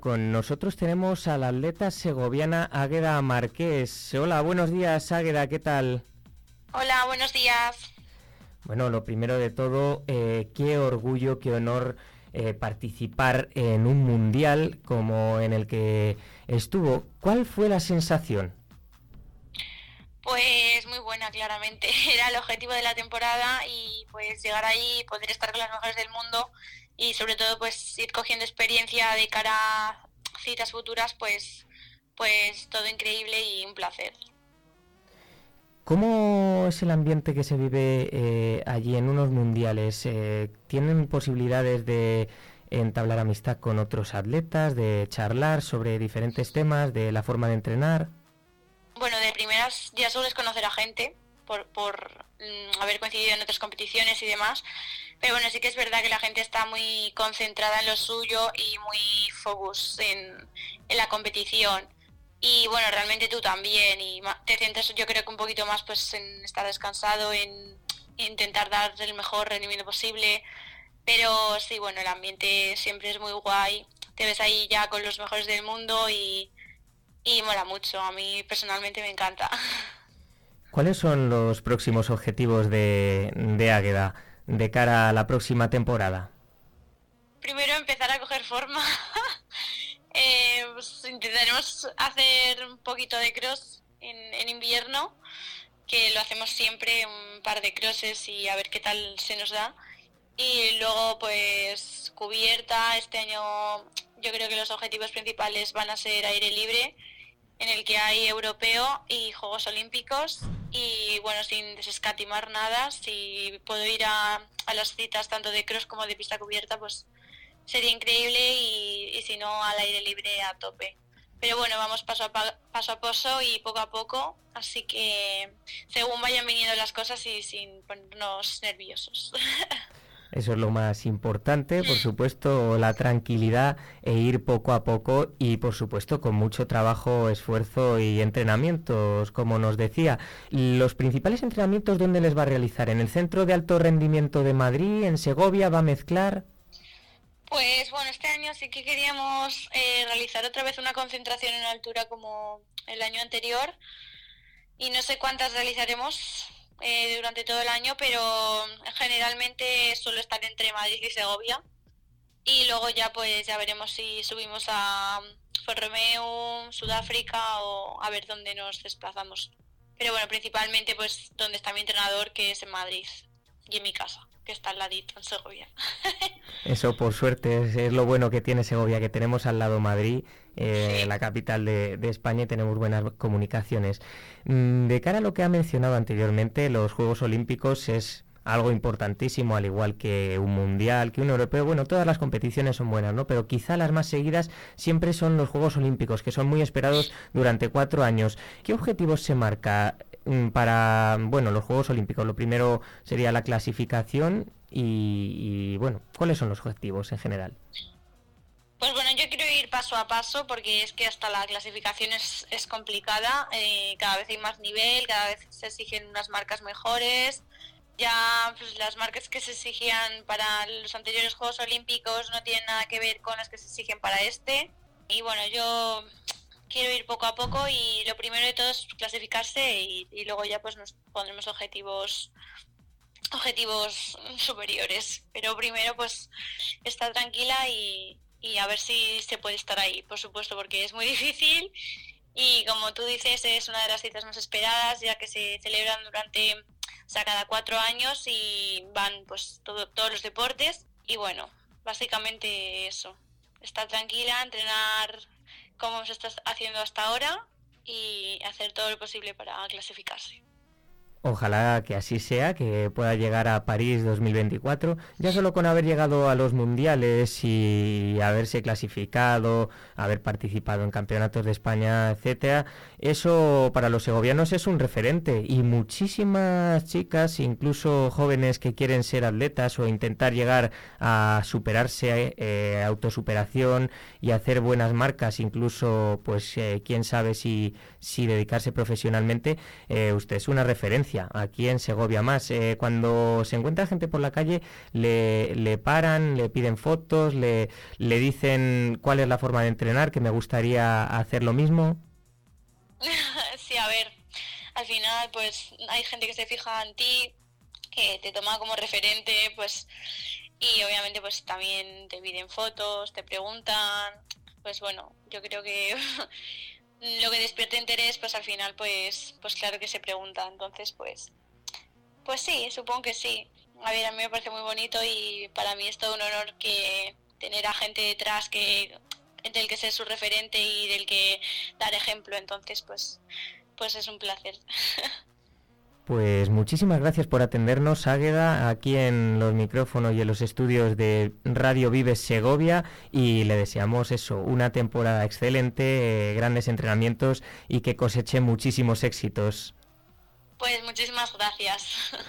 Con nosotros tenemos a la atleta segoviana Águeda Marqués. Hola, buenos días Águeda, ¿qué tal? Hola, buenos días. Bueno, lo primero de todo, eh, qué orgullo, qué honor eh, participar en un mundial como en el que estuvo. ¿Cuál fue la sensación? Pues muy buena, claramente. Era el objetivo de la temporada y pues llegar ahí, poder estar con las mejores del mundo y sobre todo pues ir cogiendo experiencia de cara a citas futuras, pues, pues todo increíble y un placer. ¿Cómo es el ambiente que se vive eh, allí en unos mundiales? Eh, ¿Tienen posibilidades de entablar amistad con otros atletas, de charlar sobre diferentes temas, de la forma de entrenar? Bueno, de primeras ya sueles conocer a gente por, por mm, haber coincidido en otras competiciones y demás, pero bueno, sí que es verdad que la gente está muy concentrada en lo suyo y muy focus en, la competición. Y bueno, realmente tú también. Y te sientes yo creo que un poquito más pues en estar descansado, en intentar dar el mejor rendimiento posible. Pero sí, bueno, el ambiente siempre es muy guay. Te ves ahí ya con los mejores del mundo y, y mola mucho. A mí personalmente me encanta. ¿Cuáles son los próximos objetivos de, de Águeda? de cara a la próxima temporada? Primero empezar a coger forma. Eh, pues intentaremos hacer un poquito de cross en, invierno, que lo hacemos siempre, un par de crosses y a ver qué tal se nos da. Y luego pues cubierta, este año yo creo que los objetivos principales van a ser aire libre, en el que hay europeo y Juegos Olímpicos y bueno, sin desescatimar nada, si puedo ir a, las citas tanto de cross como de pista cubierta, pues sería increíble y, si no al aire libre a tope. Pero bueno, vamos paso a paso a paso y poco a poco, así que según vayan viniendo las cosas y sin ponernos nerviosos. Eso es lo más importante, por supuesto, la tranquilidad e ir poco a poco y, por supuesto, con mucho trabajo, esfuerzo y entrenamientos, como nos decía. ¿Los principales entrenamientos dónde les va a realizar? ¿En el Centro de Alto Rendimiento de Madrid? ¿En Segovia? ¿Va a mezclar? Pues bueno, este año sí que queríamos eh, realizar otra vez una concentración en altura como el año anterior y no sé cuántas realizaremos, eh, durante todo el año, pero generalmente suelo estar entre Madrid y Segovia. Y luego ya pues ya veremos si subimos a Forromeo, Sudáfrica o a ver dónde nos desplazamos. Pero bueno, principalmente pues donde está mi entrenador, que es en Madrid, y en mi casa que está al ladito, en Segovia. Eso, por suerte, es, lo bueno que tiene Segovia, que tenemos al lado Madrid, eh, la capital de, España, y tenemos buenas comunicaciones. Mm, de cara a lo que ha mencionado anteriormente, los Juegos Olímpicos es algo importantísimo, al igual que un mundial, que un europeo. Bueno, todas las competiciones son buenas, ¿no? Pero quizá las más seguidas siempre son los Juegos Olímpicos, que son muy esperados durante cuatro años. ¿Qué objetivos se marca para bueno los Juegos Olímpicos? Lo primero sería la clasificación y, bueno, ¿cuáles son los objetivos en general? Pues bueno, yo quiero ir paso a paso porque es que hasta la clasificación es, es complicada, eh, cada vez hay más nivel, cada vez se exigen unas marcas mejores, ya pues, las marcas que se exigían para los anteriores Juegos Olímpicos no tienen nada que ver con las que se exigen para este. Y bueno, yo quiero ir poco a poco y lo primero de todo es clasificarse y, luego ya pues nos pondremos objetivos objetivos superiores. Pero primero pues estar tranquila y, a ver si se puede estar ahí por supuesto porque es muy difícil. Y como tú dices es una de las citas más esperadas ya que se celebran durante o sea cada cuatro años y van pues todos los deportes. Y bueno básicamente eso. Estar tranquila entrenar como se está haciendo hasta ahora y hacer todo lo posible para clasificarse. Ojalá que así sea, que pueda llegar a París 2024, ya solo con haber llegado a los mundiales y haberse clasificado, haber participado en campeonatos de España, etcétera, eso para los segovianos es un referente. Y muchísimas chicas, incluso jóvenes que quieren ser atletas o intentar llegar a superarse, eh, autosuperación y hacer buenas marcas, incluso, pues, eh, quién sabe si, si dedicarse profesionalmente, eh, usted es una referencia experiencia aquí en Segovia más. Eh, cuando se encuentra gente por la calle, le, le paran, le piden fotos, le, le dicen cuál es la forma de entrenar, que me gustaría hacer lo mismo. sí, a ver, al final pues hay gente que se fija en ti, que te toma como referente, pues y obviamente pues también te piden fotos, te preguntan, pues bueno, yo creo que lo que despierta interés, pues al final pues pues claro que se pregunta, entonces pues pues sí, supongo que sí. A ver, a mí me parece muy bonito y para mí es todo un honor que tener a gente detrás que del que ser su referente y del que dar ejemplo, entonces pues pues es un placer. Pues muchísimas gracias por atendernos, Águeda, aquí en los micrófonos y en los estudios de Radio Vives Segovia y le deseamos eso, una temporada excelente, eh, grandes entrenamientos y que coseche muchísimos éxitos. Pues muchísimas gracias.